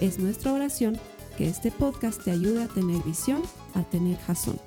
Es nuestra oración que este podcast te ayude a tener visión, a tener jazón.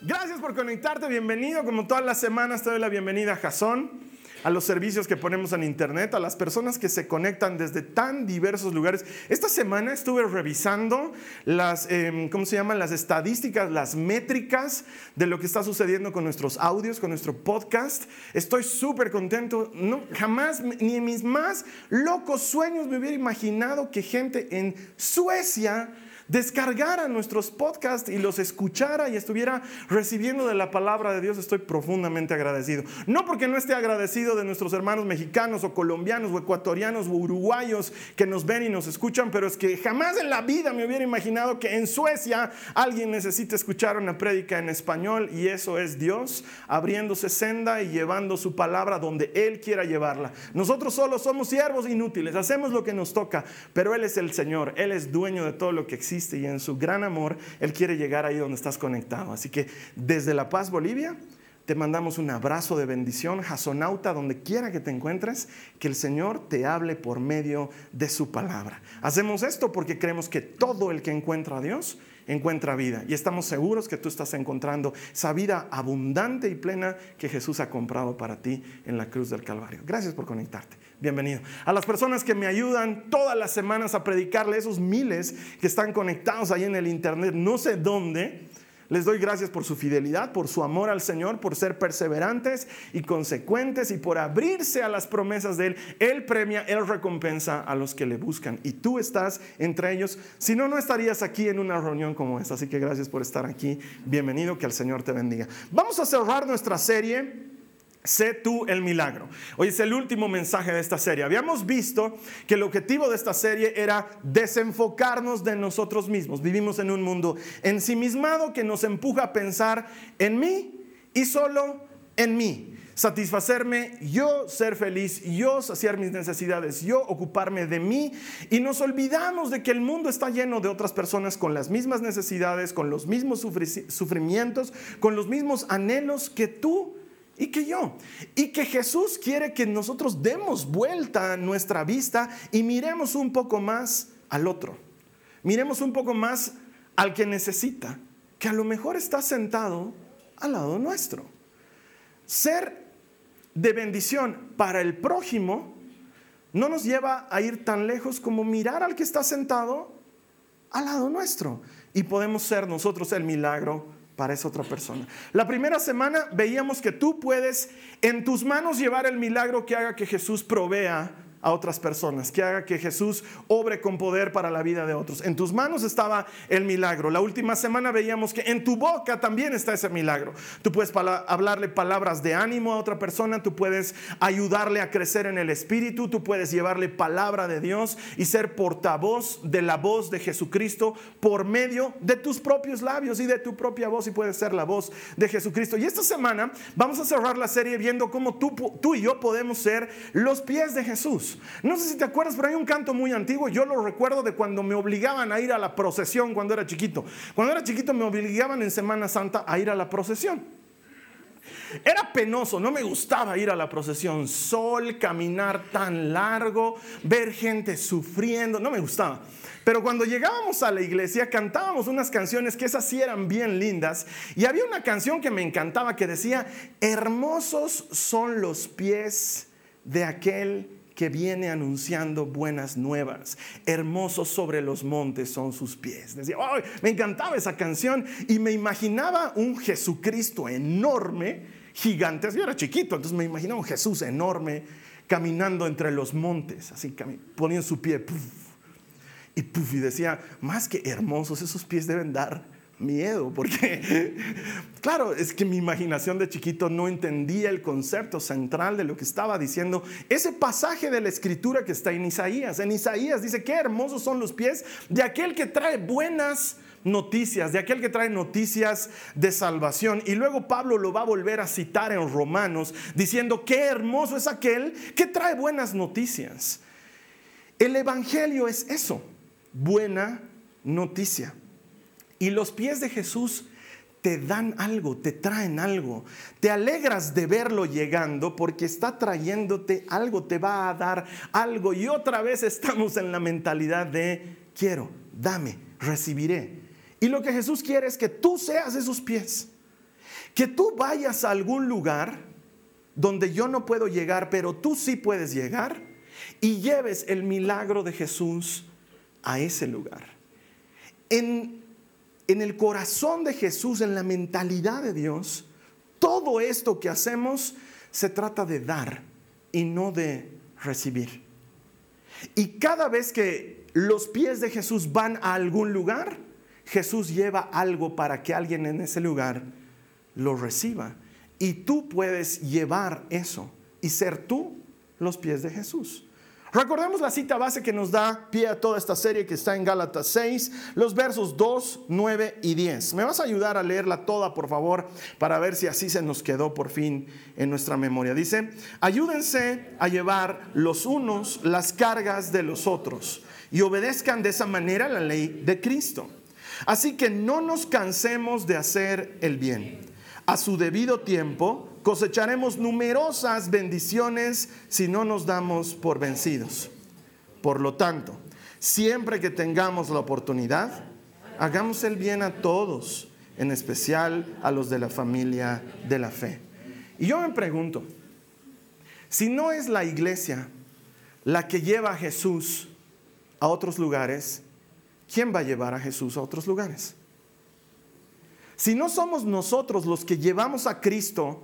Gracias por conectarte, bienvenido. Como todas las semanas te doy la bienvenida a Jazón a los servicios que ponemos en internet, a las personas que se conectan desde tan diversos lugares. Esta semana estuve revisando las, em, ¿cómo se llaman? Las estadísticas, las métricas de lo que está sucediendo con nuestros audios, con nuestro podcast. Estoy súper contento. No, jamás, ni en mis más locos sueños me hubiera imaginado que gente en Suecia descargara nuestros podcasts y los escuchara y estuviera recibiendo de la palabra de Dios, estoy profundamente agradecido. No porque no esté agradecido de nuestros hermanos mexicanos o colombianos o ecuatorianos o uruguayos que nos ven y nos escuchan, pero es que jamás en la vida me hubiera imaginado que en Suecia alguien necesite escuchar una prédica en español y eso es Dios abriéndose senda y llevando su palabra donde Él quiera llevarla. Nosotros solo somos siervos inútiles, hacemos lo que nos toca, pero Él es el Señor, Él es dueño de todo lo que existe y en su gran amor Él quiere llegar ahí donde estás conectado. Así que desde La Paz, Bolivia, te mandamos un abrazo de bendición, jasonauta, donde quiera que te encuentres, que el Señor te hable por medio de su palabra. Hacemos esto porque creemos que todo el que encuentra a Dios encuentra vida. Y estamos seguros que tú estás encontrando esa vida abundante y plena que Jesús ha comprado para ti en la cruz del Calvario. Gracias por conectarte bienvenido. A las personas que me ayudan todas las semanas a predicarle, esos miles que están conectados ahí en el internet, no sé dónde. Les doy gracias por su fidelidad, por su amor al Señor, por ser perseverantes y consecuentes y por abrirse a las promesas de Él. Él premia, Él recompensa a los que le buscan. Y tú estás entre ellos. Si no, no estarías aquí en una reunión como esta. Así que gracias por estar aquí. Bienvenido, que el Señor te bendiga. Vamos a cerrar nuestra serie Sé tú el milagro. Hoy es el último mensaje de esta serie. Habíamos visto que el objetivo de esta serie era desenfocarnos de nosotros mismos. Vivimos en un mundo ensimismado que nos empuja a pensar en mí y solo en mí. Satisfacerme, yo ser feliz, yo saciar mis necesidades, yo ocuparme de mí. Y nos olvidamos de que el mundo está lleno de otras personas con las mismas necesidades, con los mismos sufrimientos, con los mismos anhelos que tú y que yo. Y que Jesús quiere que nosotros demos vuelta a nuestra vista y miremos un poco más al otro. Miremos un poco más al que necesita, que a lo mejor está sentado al lado nuestro. Ser de bendición para el prójimo no nos lleva a ir tan lejos como mirar al que está sentado al lado nuestro. Y podemos ser nosotros el milagro para esa otra persona. La primera semana veíamos que tú puedes en tus manos llevar el milagro que haga que Jesús provea a otras personas, que haga que Jesús obre con poder para la vida de otros. En tus manos estaba el milagro. La última semana veíamos que en tu boca también está ese milagro. Tú puedes hablarle palabras de ánimo a otra persona, tú puedes ayudarle a crecer en el espíritu, tú puedes llevarle palabra de Dios y ser portavoz de la voz de Jesucristo por medio de tus propios labios y de tu propia voz y puedes ser la voz de Jesucristo. Y esta semana vamos a cerrar la serie viendo cómo tú, tú y yo podemos ser los pies de Jesús. No sé si te acuerdas, pero hay un canto muy antiguo, yo lo recuerdo de cuando me obligaban a ir a la procesión cuando era chiquito. Cuando era chiquito me obligaban en Semana Santa a ir a la procesión. Era penoso, no me gustaba ir a la procesión, sol, caminar tan largo, ver gente sufriendo, no me gustaba. Pero cuando llegábamos a la iglesia cantábamos unas canciones que esas sí eran bien lindas y había una canción que me encantaba que decía, hermosos son los pies de aquel que viene anunciando buenas nuevas. Hermosos sobre los montes son sus pies. Decía, me encantaba esa canción y me imaginaba un Jesucristo enorme, gigante. Yo era chiquito, entonces me imaginaba un Jesús enorme caminando entre los montes, así ponía su pie y, puff, y decía, más que hermosos, esos pies deben dar miedo, porque, claro, es que mi imaginación de chiquito no entendía el concepto central de lo que estaba diciendo ese pasaje de la escritura que está en Isaías. En Isaías dice, qué hermosos son los pies de aquel que trae buenas noticias, de aquel que trae noticias de salvación. Y luego Pablo lo va a volver a citar en Romanos, diciendo, qué hermoso es aquel que trae buenas noticias. El Evangelio es eso, buena noticia. Y los pies de Jesús te dan algo, te traen algo. Te alegras de verlo llegando porque está trayéndote algo, te va a dar algo. Y otra vez estamos en la mentalidad de quiero, dame, recibiré. Y lo que Jesús quiere es que tú seas esos pies. Que tú vayas a algún lugar donde yo no puedo llegar, pero tú sí puedes llegar y lleves el milagro de Jesús a ese lugar. En, en el corazón de Jesús, en la mentalidad de Dios, todo esto que hacemos se trata de dar y no de recibir. Y cada vez que los pies de Jesús van a algún lugar, Jesús lleva algo para que alguien en ese lugar lo reciba. Y tú puedes llevar eso y ser tú los pies de Jesús. Recordemos la cita base que nos da pie a toda esta serie que está en Gálatas 6, los versos 2, 9 y 10. ¿Me vas a ayudar a leerla toda, por favor, para ver si así se nos quedó por fin en nuestra memoria? Dice, ayúdense a llevar los unos las cargas de los otros y obedezcan de esa manera la ley de Cristo. Así que no nos cansemos de hacer el bien. A su debido tiempo cosecharemos numerosas bendiciones si no nos damos por vencidos. Por lo tanto, siempre que tengamos la oportunidad, hagamos el bien a todos, en especial a los de la familia de la fe. Y yo me pregunto, si no es la iglesia la que lleva a Jesús a otros lugares, ¿quién va a llevar a Jesús a otros lugares? Si no somos nosotros los que llevamos a Cristo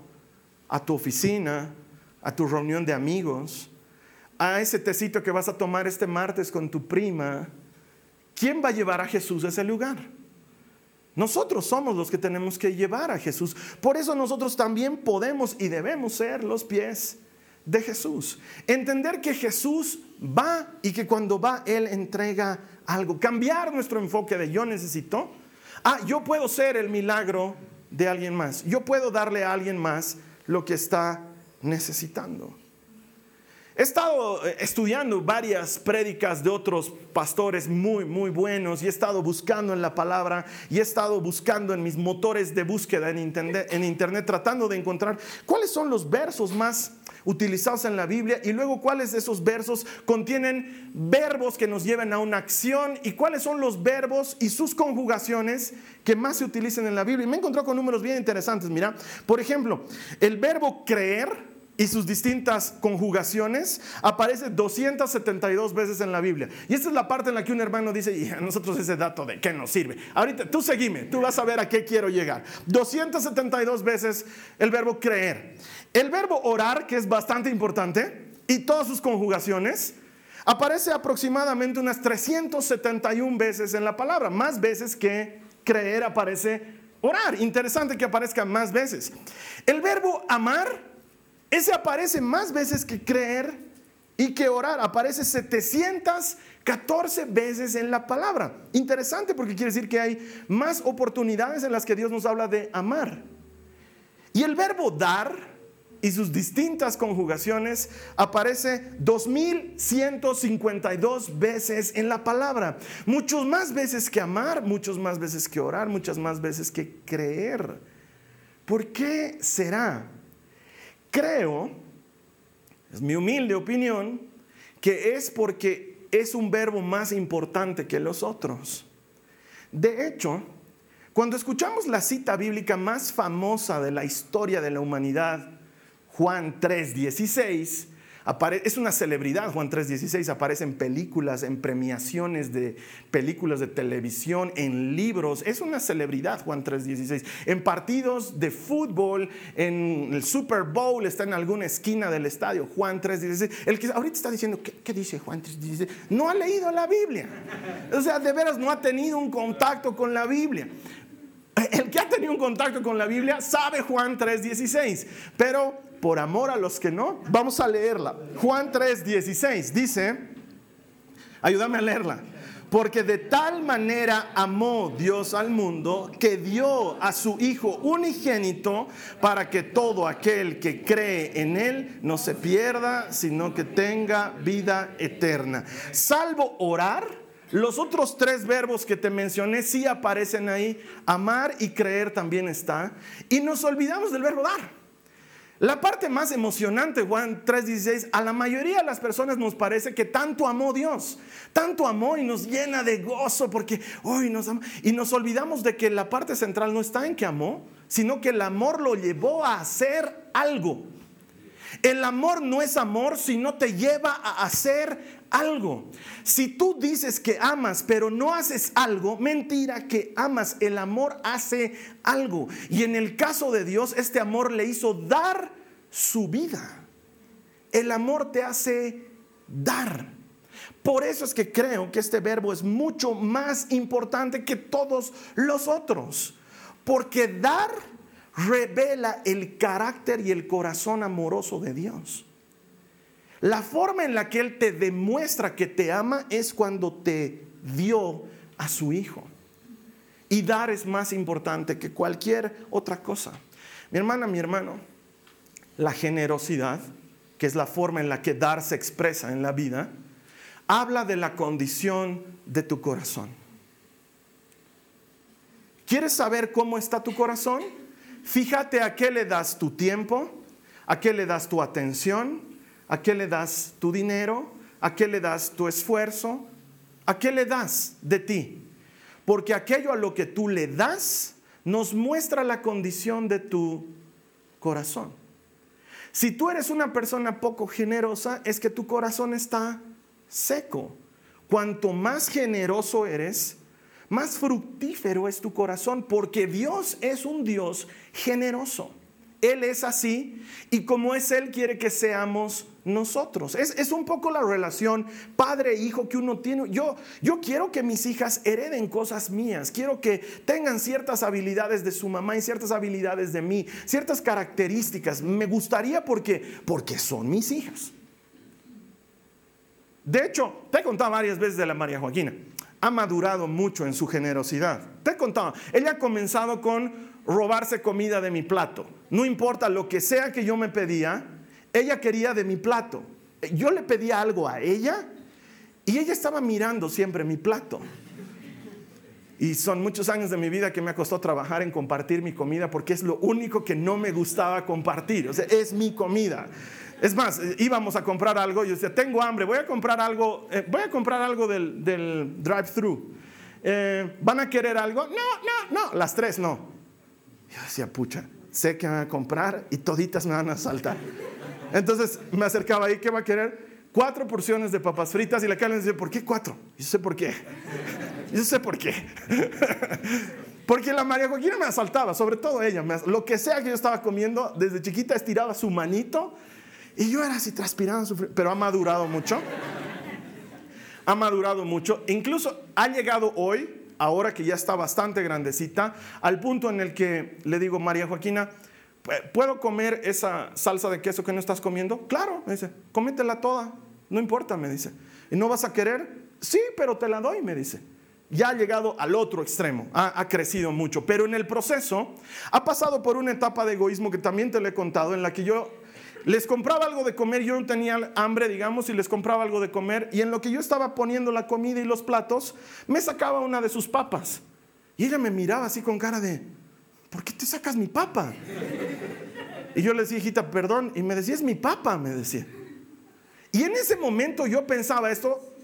a tu oficina, a tu reunión de amigos, a ese tecito que vas a tomar este martes con tu prima, ¿quién va a llevar a Jesús a ese lugar? Nosotros somos los que tenemos que llevar a Jesús. Por eso nosotros también podemos y debemos ser los pies de Jesús. Entender que Jesús va y que cuando va Él entrega algo. Cambiar nuestro enfoque de yo necesito. Ah, yo puedo ser el milagro de alguien más. Yo puedo darle a alguien más lo que está necesitando. He estado eh, estudiando varias prédicas de otros pastores muy, muy buenos y he estado buscando en la palabra y he estado buscando en mis motores de búsqueda en internet, en internet tratando de encontrar cuáles son los versos más utilizados en la Biblia y luego cuáles de esos versos contienen verbos que nos lleven a una acción y cuáles son los verbos y sus conjugaciones que más se utilizan en la Biblia. Y me he encontrado con números bien interesantes. Mira, por ejemplo, el verbo creer y sus distintas conjugaciones aparece 272 veces en la Biblia. Y esta es la parte en la que un hermano dice, y a nosotros ese dato de qué nos sirve. Ahorita tú seguime, tú vas a ver a qué quiero llegar. 272 veces el verbo creer. El verbo orar, que es bastante importante, y todas sus conjugaciones, aparece aproximadamente unas 371 veces en la palabra, más veces que creer aparece orar. Interesante que aparezca más veces. El verbo amar ese aparece más veces que creer y que orar. Aparece 714 veces en la palabra. Interesante porque quiere decir que hay más oportunidades en las que Dios nos habla de amar. Y el verbo dar y sus distintas conjugaciones aparece 2152 veces en la palabra. Muchos más veces que amar, muchos más veces que orar, muchas más veces que creer. ¿Por qué será? Creo, es mi humilde opinión, que es porque es un verbo más importante que los otros. De hecho, cuando escuchamos la cita bíblica más famosa de la historia de la humanidad, Juan 3:16, es una celebridad, Juan 3:16, aparece en películas, en premiaciones de películas de televisión, en libros, es una celebridad Juan 3:16. En partidos de fútbol, en el Super Bowl, está en alguna esquina del estadio, Juan 3:16. El que ahorita está diciendo, ¿qué, qué dice Juan 3:16? No ha leído la Biblia. O sea, de veras no ha tenido un contacto con la Biblia. tenido un contacto con la Biblia sabe Juan 3:16, pero por amor a los que no, vamos a leerla. Juan 3:16 dice, ayúdame a leerla. Porque de tal manera amó Dios al mundo que dio a su Hijo unigénito para que todo aquel que cree en Él no se pierda, sino que tenga vida eterna. Salvo orar, los otros tres verbos que te mencioné sí aparecen ahí. Amar y creer también está. Y nos olvidamos del verbo dar. La parte más emocionante, Juan 3:16, a la mayoría de las personas nos parece que tanto amó Dios, tanto amó y nos llena de gozo porque hoy nos ama. Y nos olvidamos de que la parte central no está en que amó, sino que el amor lo llevó a hacer algo. El amor no es amor si no te lleva a hacer algo. Si tú dices que amas pero no haces algo, mentira que amas. El amor hace algo. Y en el caso de Dios, este amor le hizo dar su vida. El amor te hace dar. Por eso es que creo que este verbo es mucho más importante que todos los otros. Porque dar revela el carácter y el corazón amoroso de Dios. La forma en la que Él te demuestra que te ama es cuando te dio a su Hijo. Y dar es más importante que cualquier otra cosa. Mi hermana, mi hermano, la generosidad, que es la forma en la que dar se expresa en la vida, habla de la condición de tu corazón. ¿Quieres saber cómo está tu corazón? Fíjate a qué le das tu tiempo, a qué le das tu atención, a qué le das tu dinero, a qué le das tu esfuerzo, a qué le das de ti. Porque aquello a lo que tú le das nos muestra la condición de tu corazón. Si tú eres una persona poco generosa, es que tu corazón está seco. Cuanto más generoso eres, más fructífero es tu corazón, porque Dios es un Dios generoso. Él es así y como es Él quiere que seamos nosotros. Es, un poco la relación padre-hijo que uno tiene. Yo, yo quiero que mis hijas hereden cosas mías. Quiero que tengan ciertas habilidades de su mamá y ciertas habilidades de mí. Ciertas características. Me gustaría porque, porque son mis hijas. De hecho, te he contado varias veces de la María Joaquina ha madurado mucho en su generosidad. Te he contado, ella ha comenzado con robarse comida de mi plato. No importa lo que sea que yo me pedía, ella quería de mi plato. Yo le pedía algo a ella y ella estaba mirando siempre mi plato. Y son muchos años de mi vida que me ha trabajar en compartir mi comida porque es lo único que no me gustaba compartir. O sea, es mi comida. Es más, eh, íbamos a comprar algo y yo decía, tengo hambre, voy a comprar algo, eh, voy a comprar algo del, drive-thru. Eh, ¿Van a querer algo? No, no, no, las tres no. Yo decía, pucha, sé que van a comprar y toditas me van a saltar. Entonces me acercaba ahí, ¿qué va a querer? Cuatro porciones de papas fritas y la Karen decía, ¿por qué cuatro? Yo sé por qué. Yo sé por qué. Porque la María Joaquina me asaltaba, sobre todo ella. lo que sea que yo estaba comiendo, desde chiquita estiraba su manito y yo era así transpirando, pero ha madurado mucho. Ha madurado mucho. Incluso ha llegado hoy, ahora que ya está bastante grandecita, al punto en el que le digo, María Joaquina, ¿puedo comer esa salsa de queso que no estás comiendo? Claro, me dice, cómetela toda, no importa, me dice. ¿Y no vas a querer? Sí, pero te la doy, me dice. Ya ha llegado al otro extremo, ha, ha, crecido mucho, pero en el proceso ha pasado por una etapa de egoísmo que también te lo he contado, en la que yo les compraba algo de comer, yo no tenía hambre, digamos, y les compraba algo de comer, y en lo que yo estaba poniendo la comida y los platos, me sacaba una de sus papas. Y ella me miraba así con cara de, ¿por qué te sacas mi papa? Y yo le decía, hijita, perdón, y me decía, es mi papa, me decía. Y en ese momento yo pensaba esto,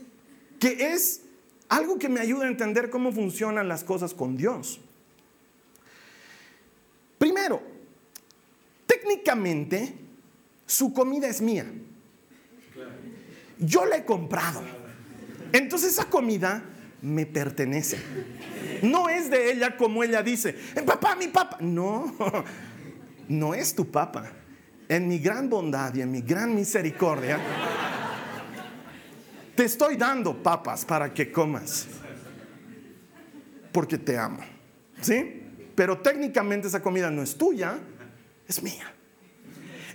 que es algo que me ayuda a entender cómo funcionan las cosas con Dios. Primero, técnicamente, su comida es mía. Yo la he comprado. Entonces esa comida me pertenece. No es de ella como ella dice, eh, papá, mi papá. No, no es tu papá. En mi gran bondad y en mi gran misericordia, te estoy dando papas para que comas. Porque te amo. ¿Sí? pero técnicamente esa comida no es tuya, es mía.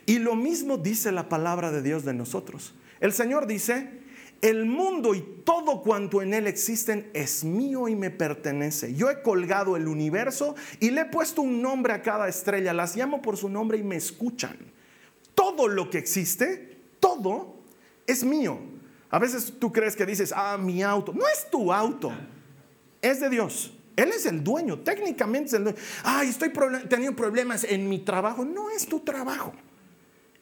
Y lo mismo dice la palabra de Dios de nosotros. El Señor dice, el mundo y todo cuanto en él existen es mío y me pertenece. Yo he colgado el universo y le he puesto un nombre a cada estrella. Las llamo por su nombre y me escuchan. Todo lo que existe, todo es mío. A veces tú crees que dices, ah, mi auto. No es tu auto, es de Dios. Él es el dueño, técnicamente es el dueño. Ay, estoy teniendo problemas en mi trabajo. No es tu trabajo,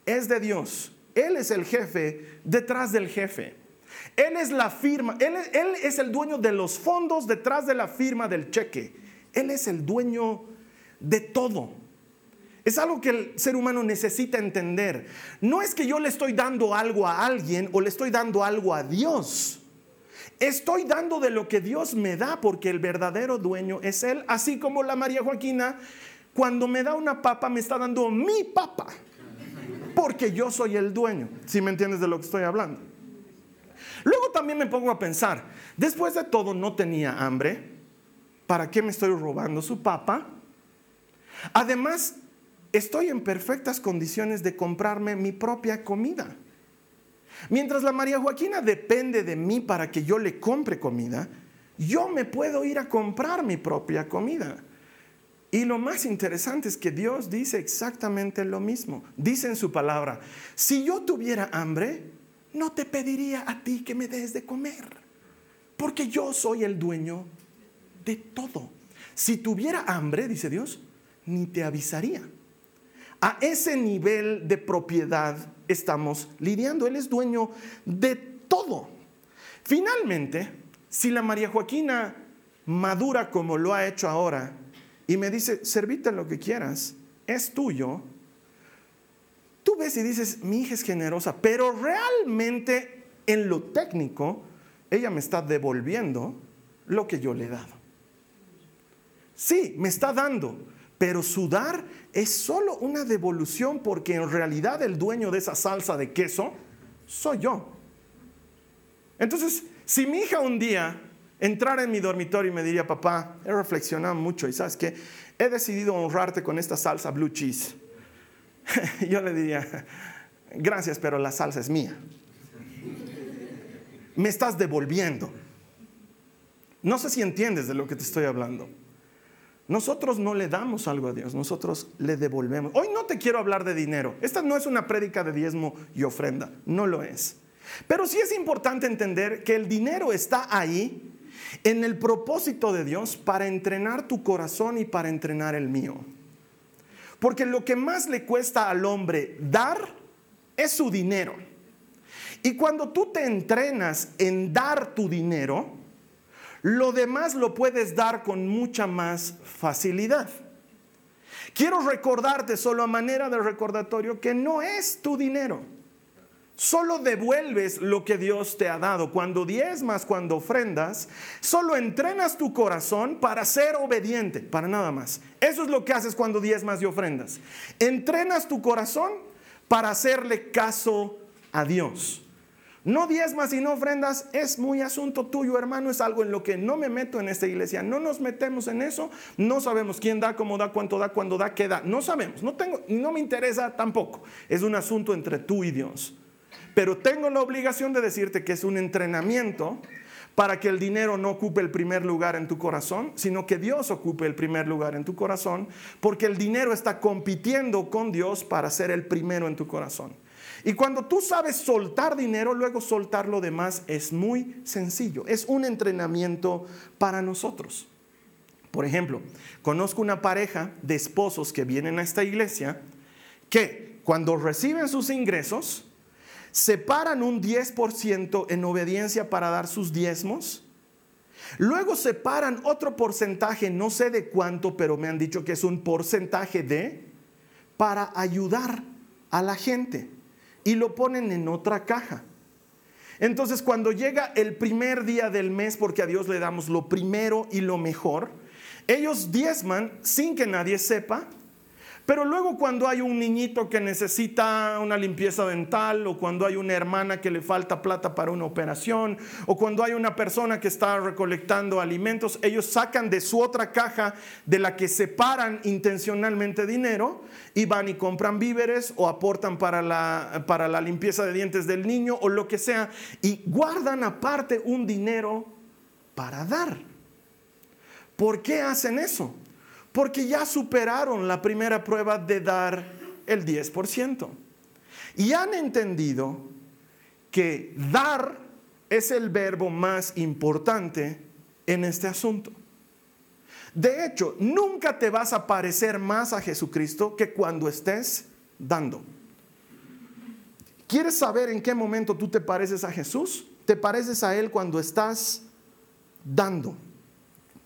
es de Dios. Él es el jefe detrás del jefe. Él es la firma, él, es el dueño de los fondos detrás de la firma del cheque. Él es el dueño de todo. Es algo que el ser humano necesita entender. No es que yo le estoy dando algo a alguien o le estoy dando algo a Dios. Estoy dando de lo que Dios me da porque el verdadero dueño es Él. Así como la María Joaquina, cuando me da una papa, me está dando mi papa. Porque yo soy el dueño. Si me entiendes de lo que estoy hablando. Luego también me pongo a pensar, después de todo no tenía hambre, ¿para qué me estoy robando su papa? Además, estoy en perfectas condiciones de comprarme mi propia comida. Mientras la María Joaquina depende de mí para que yo le compre comida, yo me puedo ir a comprar mi propia comida. Y lo más interesante es que Dios dice exactamente lo mismo. Dice en su palabra, si yo tuviera hambre, no te pediría a ti que me des de comer, porque yo soy el dueño de todo. Si tuviera hambre, dice Dios, ni te avisaría. A ese nivel de propiedad estamos lidiando. Él es dueño de todo. Finalmente, si la María Joaquina madura como lo ha hecho ahora y me dice, servite lo que quieras, es tuyo, tú ves y dices, mi hija es generosa, pero realmente en lo técnico, ella me está devolviendo lo que yo le he dado. Sí, me está dando, pero su dar es solo una devolución porque en realidad el dueño de esa salsa de queso soy yo. Entonces, si mi hija un día entrara en mi dormitorio y me diría, papá, he reflexionado mucho y sabes que he decidido honrarte con esta salsa blue cheese yo le diría, gracias, pero la salsa es mía. Me estás devolviendo. No sé si entiendes de lo que te estoy hablando. Nosotros no le damos algo a Dios, nosotros le devolvemos. Hoy no te quiero hablar de dinero. Esta no es una prédica de diezmo y ofrenda, no lo es. Pero sí es importante entender que el dinero está ahí en el propósito de Dios para entrenar tu corazón y para entrenar el mío. Porque lo que más le cuesta al hombre dar es su dinero. Y cuando tú te entrenas en dar tu dinero, lo demás lo puedes dar con mucha más facilidad. Quiero recordarte solo a manera de recordatorio que no es tu dinero. Solo devuelves lo que Dios te ha dado. Cuando diezmas, cuando ofrendas, solo entrenas tu corazón para ser obediente, para nada más. Eso es lo que haces cuando diezmas y ofrendas. Entrenas tu corazón para hacerle caso a Dios. No diezmas y no ofrendas es muy asunto tuyo, hermano. Es algo en lo que no me meto en esta iglesia. No nos metemos en eso. No sabemos quién da, cómo da, cuánto da, cuándo da, qué da. No sabemos. No tengo, no me interesa tampoco. Es un asunto entre tú y Dios. Pero tengo la obligación de decirte que es un entrenamiento para que el dinero no ocupe el primer lugar en tu corazón, sino que Dios ocupe el primer lugar en tu corazón, porque el dinero está compitiendo con Dios para ser el primero en tu corazón. Y cuando tú sabes soltar dinero, luego soltar lo demás es muy sencillo. Es un entrenamiento para nosotros. Por ejemplo, conozco una pareja de esposos que vienen a esta iglesia que cuando reciben sus ingresos, separan un 10% en obediencia para dar sus diezmos. Luego separan otro porcentaje, no sé de cuánto, pero me han dicho que es un porcentaje de, para ayudar a la gente. Y lo ponen en otra caja. Entonces cuando llega el primer día del mes, porque a Dios le damos lo primero y lo mejor, ellos diezman sin que nadie sepa, Pero luego cuando hay un niñito que necesita una limpieza dental o cuando hay una hermana que le falta plata para una operación o cuando hay una persona que está recolectando alimentos, ellos sacan de su otra caja de la que separan intencionalmente dinero y van y compran víveres o aportan para la, para la limpieza de dientes del niño o lo que sea y guardan aparte un dinero para dar. ¿Por qué hacen eso? Porque ya superaron la primera prueba de dar el 10%. Y han entendido que dar es el verbo más importante en este asunto. De hecho, nunca te vas a parecer más a Jesucristo que cuando estés dando. ¿Quieres saber en qué momento tú te pareces a Jesús? Te pareces a Él cuando estás dando.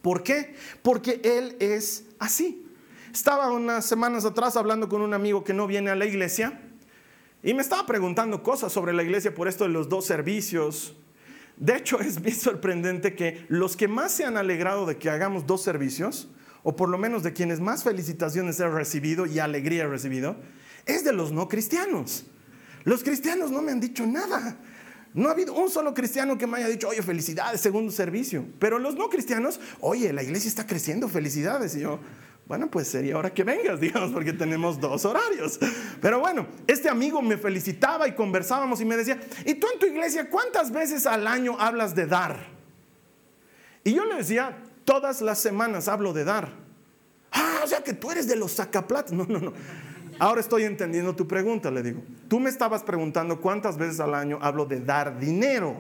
¿Por qué? Porque Él es así. Estaba unas semanas atrás hablando con un amigo que no viene a la iglesia y me estaba preguntando cosas sobre la iglesia por esto de los dos servicios. De hecho, es bien sorprendente que los que más se han alegrado de que hagamos dos servicios, o por lo menos de quienes más felicitaciones he recibido y alegría he recibido, es de los no cristianos. Los cristianos no me han dicho nada. No ha habido un solo cristiano que me haya dicho, oye, felicidades, segundo servicio. Pero los no cristianos, oye, la iglesia está creciendo, felicidades. Y yo, bueno, pues sería hora que vengas, digamos, porque tenemos dos horarios. Pero bueno, este amigo me felicitaba y conversábamos y me decía, ¿y tú en tu iglesia cuántas veces al año hablas de dar? Y yo le decía, todas las semanas hablo de dar. Ah, o sea que tú eres de los sacaplatos. No, no, no. Ahora estoy entendiendo tu pregunta, le digo. Tú me estabas preguntando cuántas veces al año hablo de dar dinero.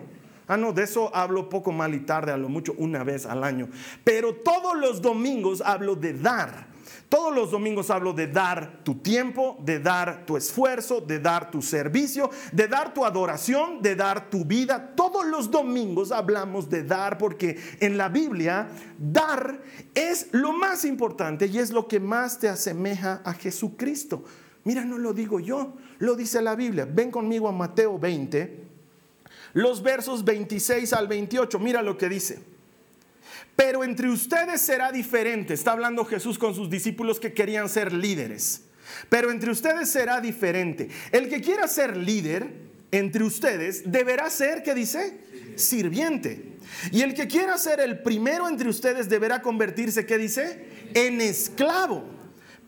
Ah, no, de eso hablo poco mal y tarde, a lo mucho una vez al año. Pero todos los domingos hablo de dar. Todos los domingos hablo de dar tu tiempo, de dar tu esfuerzo, de dar tu servicio, de dar tu adoración, de dar tu vida. Todos los domingos hablamos de dar porque en la Biblia dar es lo más importante y es lo que más te asemeja a Jesucristo. Mira, no lo digo yo, lo dice la Biblia. Ven conmigo a Mateo 20, los versos 26 al 28. Mira lo que dice. Pero entre ustedes será diferente. Está hablando Jesús con sus discípulos que querían ser líderes. Pero entre ustedes será diferente. El que quiera ser líder entre ustedes deberá ser, ¿qué dice? Sirviente. Y el que quiera ser el primero entre ustedes deberá convertirse, ¿qué dice? En esclavo.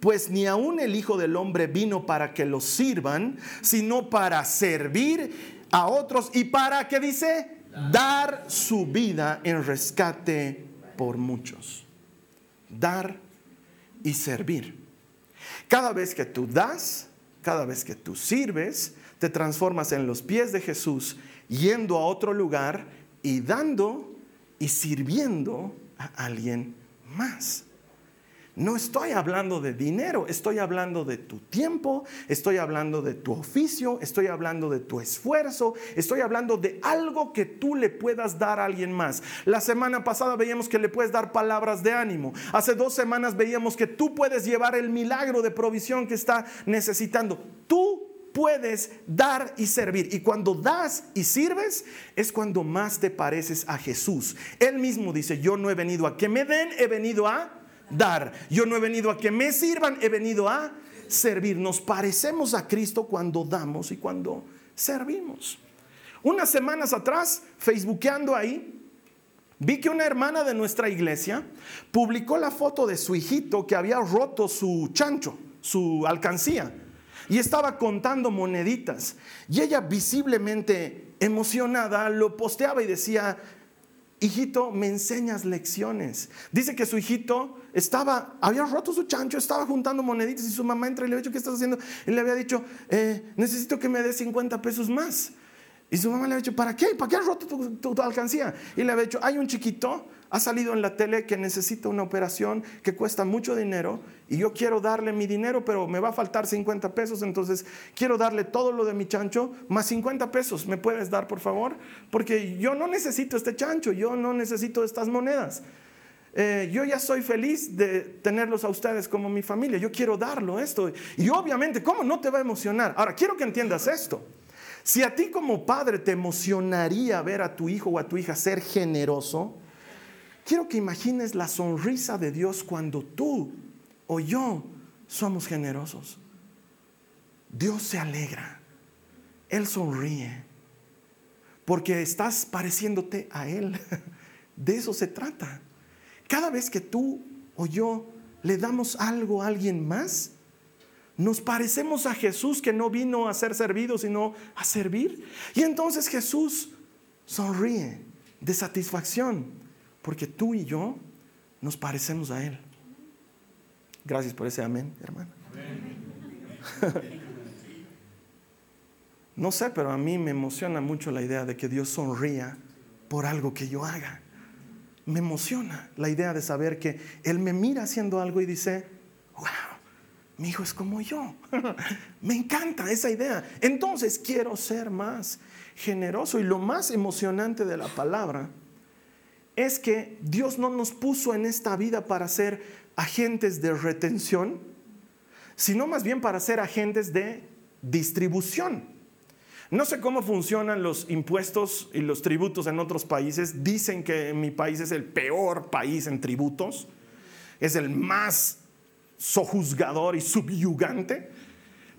Pues ni aun el Hijo del Hombre vino para que lo sirvan, sino para servir a otros y para, ¿qué dice? Dar su vida en rescate por muchos. Dar y servir. Cada vez que tú das, cada vez que tú sirves, te transformas en los pies de Jesús, yendo a otro lugar y dando y sirviendo a alguien más. No estoy hablando de dinero, estoy hablando de tu tiempo, estoy hablando de tu oficio, estoy hablando de tu esfuerzo, estoy hablando de algo que tú le puedas dar a alguien más. La semana pasada veíamos que le puedes dar palabras de ánimo. Hace dos semanas veíamos que tú puedes llevar el milagro de provisión que está necesitando. Tú puedes dar y servir. Y cuando das y sirves es cuando más te pareces a Jesús. Él mismo dice, yo no he venido a que me den, he venido a dar. Yo no he venido a que me sirvan, he venido a servir. Nos parecemos a Cristo cuando damos y cuando servimos. Unas semanas atrás, facebookeando ahí, vi que una hermana de nuestra iglesia publicó la foto de su hijito que había roto su chancho, su alcancía, y estaba contando moneditas. Y ella visiblemente emocionada lo posteaba y decía, hijito, me enseñas lecciones. Dice que su hijito estaba, había roto su chancho, estaba juntando moneditas y su mamá entra y le había dicho, ¿qué estás haciendo? Y le había dicho, eh, necesito que me des 50 pesos más. Y su mamá le había dicho, ¿para qué? ¿Para qué has roto tu, alcancía? Y le había dicho, hay un chiquito, ha salido en la tele que necesita una operación que cuesta mucho dinero y yo quiero darle mi dinero, pero me va a faltar 50 pesos, entonces quiero darle todo lo de mi chancho más 50 pesos. ¿Me puedes dar, por favor? Porque yo no necesito este chancho, yo no necesito estas monedas. Eh, yo ya soy feliz de tenerlos a ustedes como mi familia, yo quiero darlo esto. Y obviamente, ¿cómo no te va a emocionar? Ahora, quiero que entiendas esto. Si a ti como padre te emocionaría ver a tu hijo o a tu hija ser generoso, quiero que imagines la sonrisa de Dios cuando tú o yo somos generosos. Dios se alegra, Él sonríe, porque estás pareciéndote a Él. De eso se trata. Cada vez que tú o yo le damos algo a alguien más, nos parecemos a Jesús que no vino a ser servido, sino a servir. Y entonces Jesús sonríe de satisfacción, porque tú y yo nos parecemos a Él. Gracias por ese amén, hermano. no sé, pero a mí me emociona mucho la idea de que Dios sonría por algo que yo haga. Me emociona la idea de saber que Él me mira haciendo algo y dice, wow, mi hijo es como yo. me encanta esa idea. Entonces quiero ser más generoso. Y lo más emocionante de la palabra es que Dios no nos puso en esta vida para ser agentes de retención, sino más bien para ser agentes de distribución. No sé cómo funcionan los impuestos y los tributos en otros países. Dicen que mi país es el peor país en tributos, es el más sojuzgador y subyugante.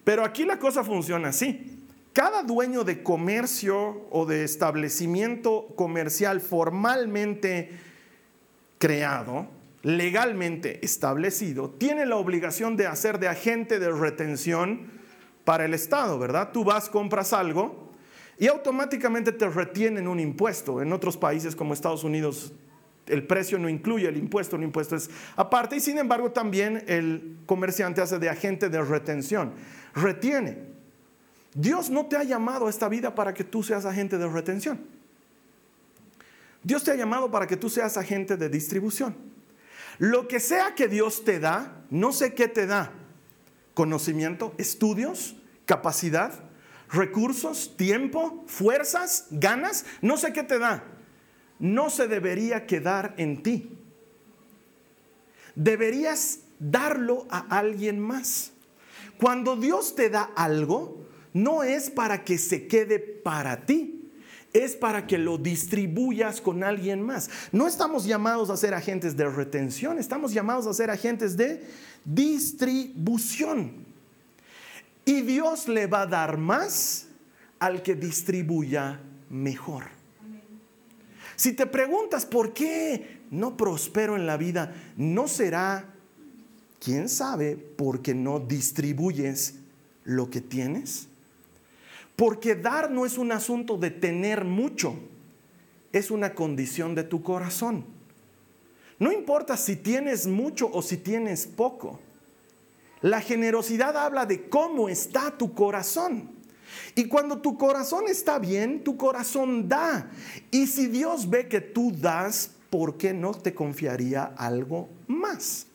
Pero aquí la cosa funciona así. Cada dueño de comercio o de establecimiento comercial formalmente creado legalmente establecido, tiene la obligación de hacer de agente de retención para el Estado, ¿verdad? Tú vas, compras algo y automáticamente te retienen un impuesto. En otros países como Estados Unidos el precio no incluye el impuesto, el impuesto es aparte y sin embargo también el comerciante hace de agente de retención, retiene. Dios no te ha llamado a esta vida para que tú seas agente de retención. Dios te ha llamado para que tú seas agente de distribución. Lo que sea que Dios te da, no sé qué te da. Conocimiento, estudios, capacidad, recursos, tiempo, fuerzas, ganas, no sé qué te da. No se debería quedar en ti. Deberías darlo a alguien más. Cuando Dios te da algo, no es para que se quede para ti es para que lo distribuyas con alguien más. No estamos llamados a ser agentes de retención, estamos llamados a ser agentes de distribución. Y Dios le va a dar más al que distribuya mejor. Si te preguntas por qué no prospero en la vida, ¿no será, quién sabe, porque no distribuyes lo que tienes? Porque dar no es un asunto de tener mucho, es una condición de tu corazón. No importa si tienes mucho o si tienes poco. La generosidad habla de cómo está tu corazón. Y cuando tu corazón está bien, tu corazón da. Y si Dios ve que tú das, ¿por qué no te confiaría algo más?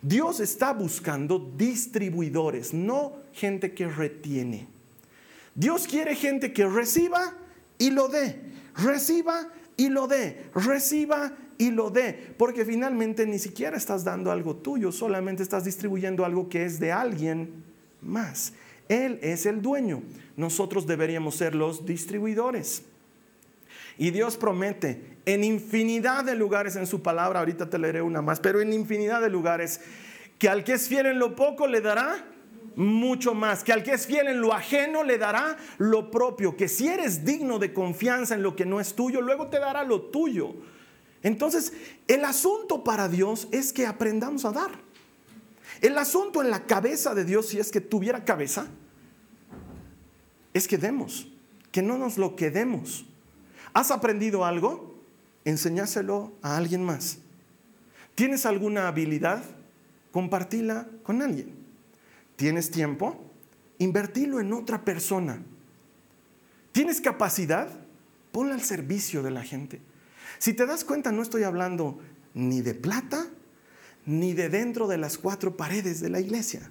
Dios está buscando distribuidores, no gente que retiene. Dios quiere gente que reciba y lo dé, reciba y lo dé, reciba y lo dé, porque finalmente ni siquiera estás dando algo tuyo, solamente estás distribuyendo algo que es de alguien más. Él es el dueño, nosotros deberíamos ser los distribuidores. Y Dios promete en infinidad de lugares en su palabra, ahorita te leeré una más, pero en infinidad de lugares, que al que es fiel en lo poco le dará mucho más, que al que es fiel en lo ajeno le dará lo propio, que si eres digno de confianza en lo que no es tuyo, luego te dará lo tuyo. Entonces, el asunto para Dios es que aprendamos a dar. El asunto en la cabeza de Dios, si es que tuviera cabeza, es que demos, que no nos lo quedemos. ¿Has aprendido algo? Enseñáselo a alguien más. ¿Tienes alguna habilidad? Compartila con alguien. ¿Tienes tiempo? Invertilo en otra persona. ¿Tienes capacidad? Ponla al servicio de la gente. Si te das cuenta, no estoy hablando ni de plata, ni de dentro de las cuatro paredes de la iglesia.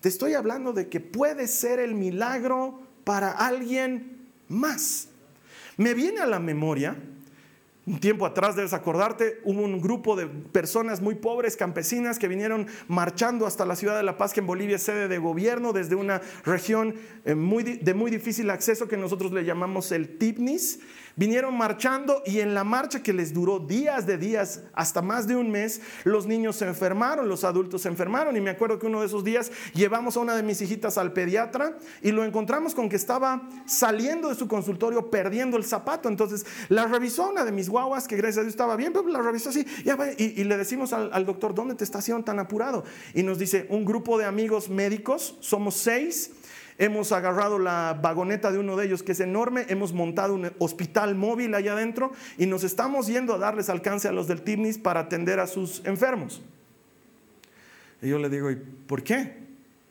Te estoy hablando de que puede ser el milagro para alguien más. Me viene a la memoria Un tiempo atrás, debes acordarte, hubo un grupo de personas muy pobres, campesinas, que vinieron marchando hasta la ciudad de La Paz, que en Bolivia es sede de gobierno, desde una región eh, muy, de muy difícil acceso que nosotros le llamamos el Tipnis vinieron marchando y en la marcha que les duró días de días, hasta más de un mes, los niños se enfermaron, los adultos se enfermaron y me acuerdo que uno de esos días llevamos a una de mis hijitas al pediatra y lo encontramos con que estaba saliendo de su consultorio perdiendo el zapato. Entonces la revisó una de mis guaguas, que gracias a Dios estaba bien, la revisó así y, le decimos al, doctor, ¿dónde te está haciendo tan apurado? Y nos dice, un grupo de amigos médicos, somos seis, Hemos agarrado la vagoneta de uno de ellos que es enorme, hemos montado un hospital móvil allá adentro y nos estamos yendo a darles alcance a los del TIMNIS para atender a sus enfermos. Y yo le digo, ¿y por qué?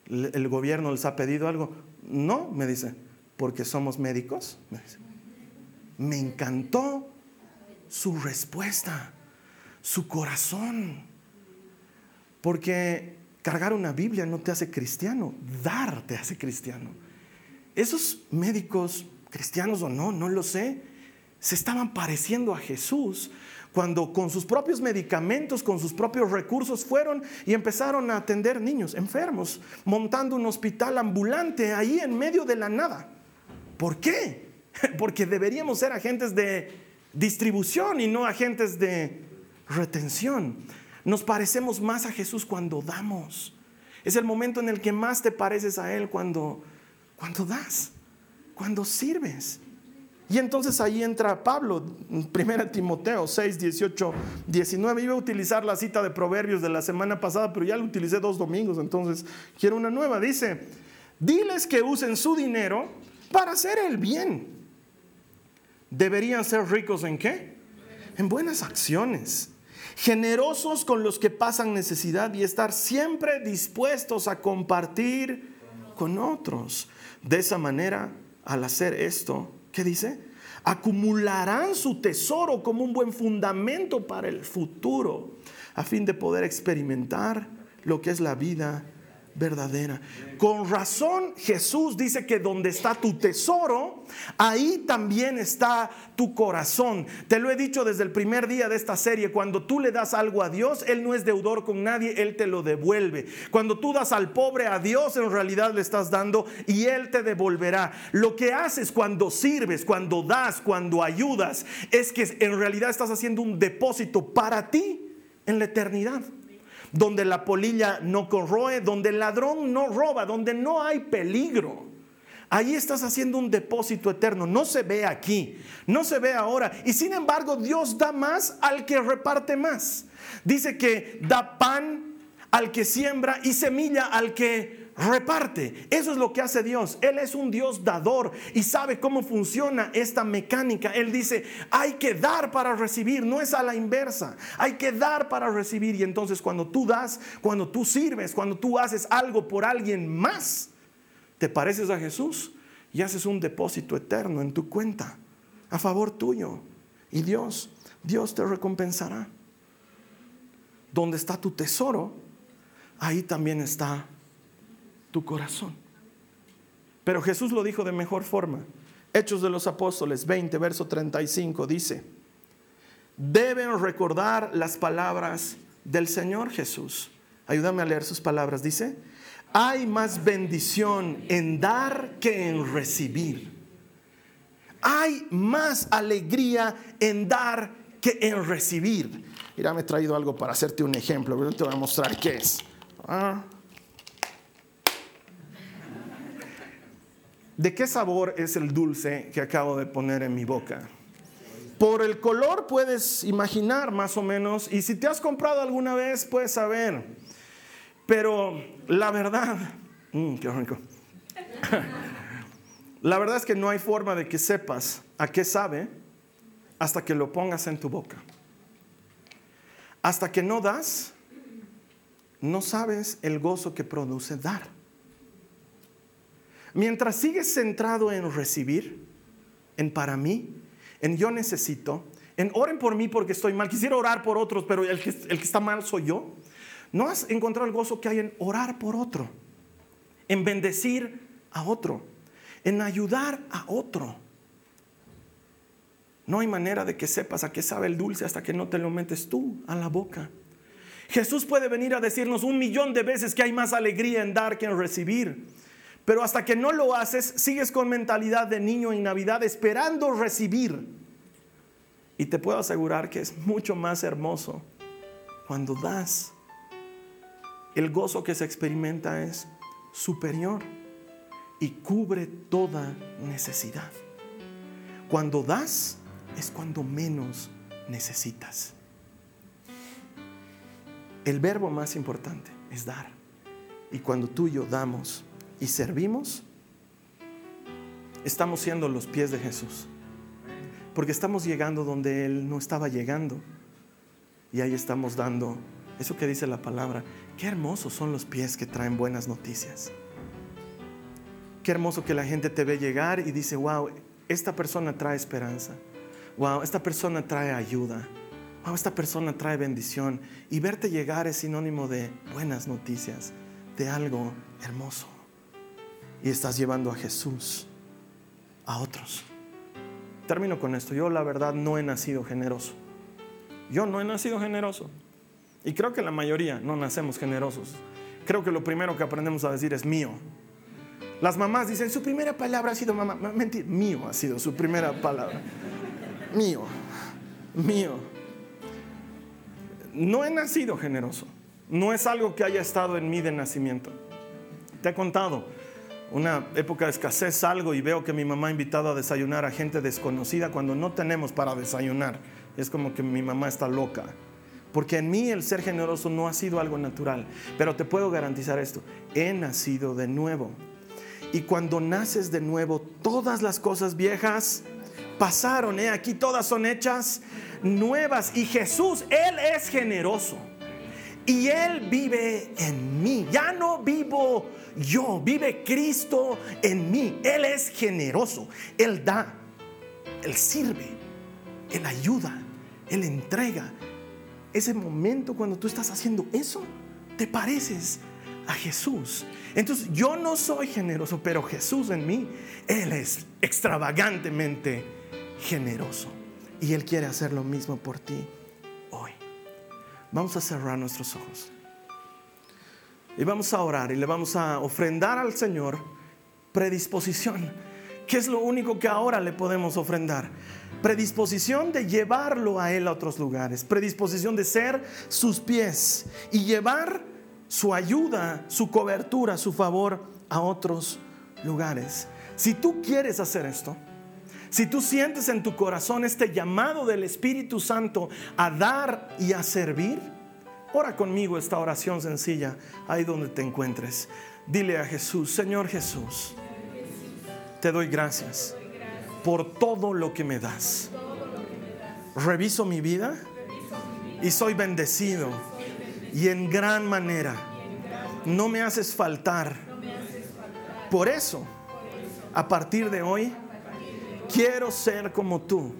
¿El gobierno les ha pedido algo? No, me dice, porque somos médicos. Me encantó su respuesta, su corazón, porque Cargar una Biblia no te hace cristiano, dar te hace cristiano. Esos médicos, cristianos o no, no lo sé, se estaban pareciendo a Jesús cuando con sus propios medicamentos, con sus propios recursos fueron y empezaron a atender niños enfermos, montando un hospital ambulante ahí en medio de la nada. ¿Por qué? Porque deberíamos ser agentes de distribución y no agentes de retención. Nos parecemos más a Jesús cuando damos. Es el momento en el que más te pareces a Él cuando, cuando das, cuando sirves. Y entonces ahí entra Pablo, 1 Timoteo 6, 18, 19. Iba a utilizar la cita de Proverbios de la semana pasada, pero ya la utilicé dos domingos, entonces quiero una nueva. Dice, diles que usen su dinero para hacer el bien. ¿Deberían ser ricos en qué? En buenas acciones generosos con los que pasan necesidad y estar siempre dispuestos a compartir con otros. De esa manera, al hacer esto, ¿qué dice? Acumularán su tesoro como un buen fundamento para el futuro, a fin de poder experimentar lo que es la vida verdadera. Con razón Jesús dice que donde está tu tesoro, ahí también está tu corazón. Te lo he dicho desde el primer día de esta serie, cuando tú le das algo a Dios, Él no es deudor con nadie, Él te lo devuelve. Cuando tú das al pobre a Dios, en realidad le estás dando y Él te devolverá. Lo que haces cuando sirves, cuando das, cuando ayudas, es que en realidad estás haciendo un depósito para ti en la eternidad donde la polilla no corroe, donde el ladrón no roba, donde no hay peligro. Ahí estás haciendo un depósito eterno. No se ve aquí, no se ve ahora. Y sin embargo, Dios da más al que reparte más. Dice que da pan al que siembra y semilla al que reparte. Eso es lo que hace Dios. Él es un Dios dador y sabe cómo funciona esta mecánica. Él dice, hay que dar para recibir, no es a la inversa. Hay que dar para recibir. Y entonces cuando tú das, cuando tú sirves, cuando tú haces algo por alguien más, te pareces a Jesús y haces un depósito eterno en tu cuenta a favor tuyo. Y Dios, Dios te recompensará. Donde está tu tesoro, ahí también está tu corazón. Pero Jesús lo dijo de mejor forma. Hechos de los Apóstoles 20, verso 35 dice, deben recordar las palabras del Señor Jesús. Ayúdame a leer sus palabras. Dice, hay más bendición en dar que en recibir. Hay más alegría en dar que en recibir. Mira, me he traído algo para hacerte un ejemplo. Te voy a mostrar qué es. Ah, ¿De qué sabor es el dulce que acabo de poner en mi boca? Por el color puedes imaginar más o menos, y si te has comprado alguna vez puedes saber, pero la verdad, mm, qué rico. la verdad es que no hay forma de que sepas a qué sabe hasta que lo pongas en tu boca. Hasta que no das, no sabes el gozo que produce dar. Mientras sigues centrado en recibir, en para mí, en yo necesito, en oren por mí porque estoy mal, quisiera orar por otros, pero el que, está mal soy yo, no has encontrado el gozo que hay en orar por otro, en bendecir a otro, en ayudar a otro. No hay manera de que sepas a qué sabe el dulce hasta que no te lo metes tú a la boca. Jesús puede venir a decirnos un millón de veces que hay más alegría en dar que en recibir. Pero hasta que no lo haces, sigues con mentalidad de niño en Navidad esperando recibir. Y te puedo asegurar que es mucho más hermoso cuando das. El gozo que se experimenta es superior y cubre toda necesidad. Cuando das es cuando menos necesitas. El verbo más importante es dar. Y cuando tú y yo damos y servimos, estamos siendo los pies de Jesús. Porque estamos llegando donde Él no estaba llegando. Y ahí estamos dando eso que dice la palabra. Qué hermosos son los pies que traen buenas noticias. Qué hermoso que la gente te ve llegar y dice, wow, esta persona trae esperanza. Wow, esta persona trae ayuda. Wow, esta persona trae bendición. Y verte llegar es sinónimo de buenas noticias, de algo hermoso. Y estás llevando a Jesús a otros. Termino con esto. Yo la verdad no he nacido generoso. Yo no he nacido generoso. Y creo que la mayoría no nacemos generosos. Creo que lo primero que aprendemos a decir es mío. Las mamás dicen, su primera palabra ha sido mamá. Mentir, mío ha sido su primera palabra. Mío, mío. No he nacido generoso. No es algo que haya estado en mí de nacimiento. Te he contado, una época de escasez salgo y veo que mi mamá ha invitado a desayunar a gente desconocida cuando no tenemos para desayunar. Es como que mi mamá está loca. Porque en mí el ser generoso no ha sido algo natural. Pero te puedo garantizar esto, he nacido de nuevo. Y cuando naces de nuevo, todas las cosas viejas pasaron, ¿eh? aquí todas son hechas nuevas. Y Jesús, Él es generoso. Y Él vive en mí. Ya no vivo yo, vive Cristo en mí. Él es generoso. Él da, Él sirve, Él ayuda, Él entrega. Ese momento cuando tú estás haciendo eso, te pareces a Jesús. Entonces yo no soy generoso, pero Jesús en mí, Él es extravagantemente generoso. Y Él quiere hacer lo mismo por ti hoy. Vamos a cerrar nuestros ojos. Y vamos a orar y le vamos a ofrendar al Señor predisposición. ¿Qué es lo único que ahora le podemos ofrendar? Predisposición de llevarlo a Él a otros lugares. Predisposición de ser sus pies y llevar su ayuda, su cobertura, su favor a otros lugares. Si tú quieres hacer esto, si tú sientes en tu corazón este llamado del Espíritu Santo a dar y a servir, ora conmigo esta oración sencilla ahí donde te encuentres. Dile a Jesús, Señor Jesús, te doy gracias por todo lo que me das. Reviso mi vida y soy bendecido y en gran manera. No me haces faltar. Por eso, a partir de hoy, quiero ser como tú.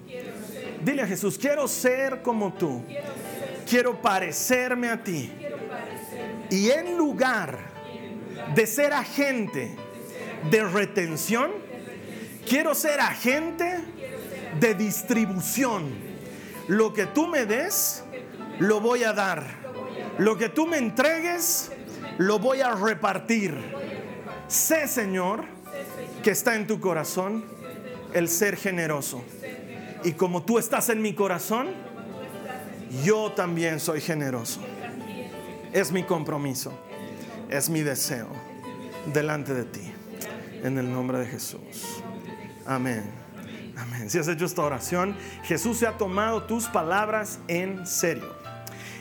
Dile a Jesús, quiero ser como tú. Quiero parecerme a ti. Y en lugar de ser agente de retención, quiero ser agente de distribución. Lo que tú me des, lo voy a dar lo que tú me entregues, lo voy a repartir. Sé, Señor, que está en tu corazón el ser generoso. Y como tú estás en mi corazón, yo también soy generoso. Es mi compromiso, es mi deseo delante de ti. En el nombre de Jesús. Amén. Amén. Si has hecho esta oración, Jesús se ha tomado tus palabras en serio.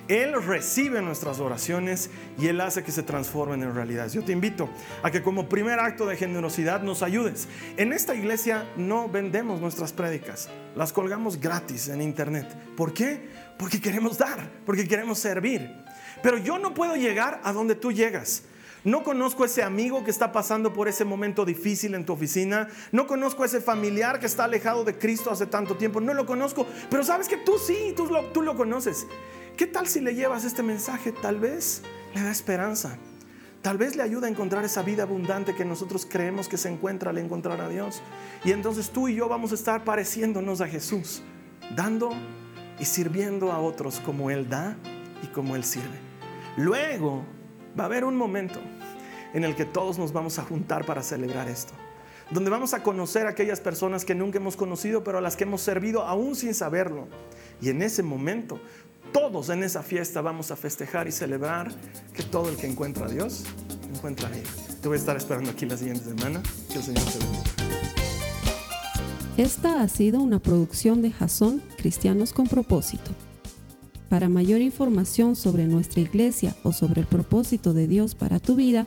Él recibe nuestras oraciones y Él hace que se transformen en realidades. Yo te invito a que como primer acto de generosidad nos ayudes. En esta iglesia no vendemos nuestras prédicas, las colgamos gratis en internet. ¿Por qué? Porque queremos dar, porque queremos servir. Pero yo no puedo llegar a donde tú llegas. No conozco ese amigo que está pasando por ese momento difícil en tu oficina. No conozco ese familiar que está alejado de Cristo hace tanto tiempo. No lo conozco. Pero sabes que tú sí, tú lo, tú lo conoces. ¿Qué tal si le llevas este mensaje? Tal vez le da esperanza. Tal vez le ayuda a encontrar esa vida abundante que nosotros creemos que se encuentra al encontrar a Dios. Y entonces tú y yo vamos a estar pareciéndonos a Jesús dando y sirviendo a otros como Él da y como Él sirve. Luego va a haber un momento en el que todos nos vamos a juntar para celebrar esto, donde vamos a conocer a aquellas personas que nunca hemos conocido, pero a las que hemos servido aún sin saberlo. Y en ese momento, todos en esa fiesta vamos a festejar y celebrar que todo el que encuentra a Dios encuentra vida. Te voy a estar esperando aquí la siguiente semana. Que el Señor te bendiga. Esta ha sido una producción de Jason Cristianos con Propósito. Para mayor información sobre nuestra iglesia o sobre el propósito de Dios para tu vida,